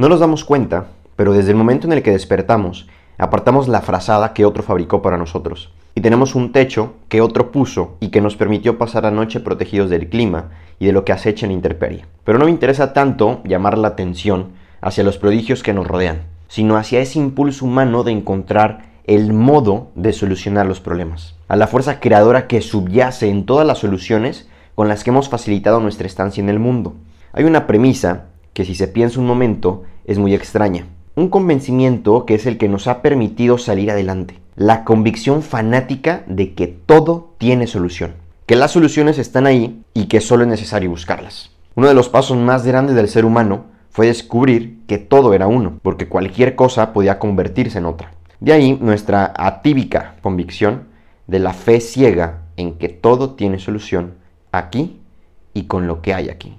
No nos damos cuenta, pero desde el momento en el que despertamos, apartamos la frazada que otro fabricó para nosotros. Y tenemos un techo que otro puso y que nos permitió pasar la noche protegidos del clima y de lo que acecha en intemperie. Pero no me interesa tanto llamar la atención hacia los prodigios que nos rodean, sino hacia ese impulso humano de encontrar el modo de solucionar los problemas, a la fuerza creadora que subyace en todas las soluciones con las que hemos facilitado nuestra estancia en el mundo. Hay una premisa que si se piensa un momento es muy extraña, un convencimiento que es el que nos ha permitido salir adelante, la convicción fanática de que todo tiene solución, que las soluciones están ahí y que solo es necesario buscarlas. Uno de los pasos más grandes del ser humano fue descubrir que todo era uno, porque cualquier cosa podía convertirse en otra. De ahí nuestra atípica convicción de la fe ciega en que todo tiene solución aquí y con lo que hay aquí.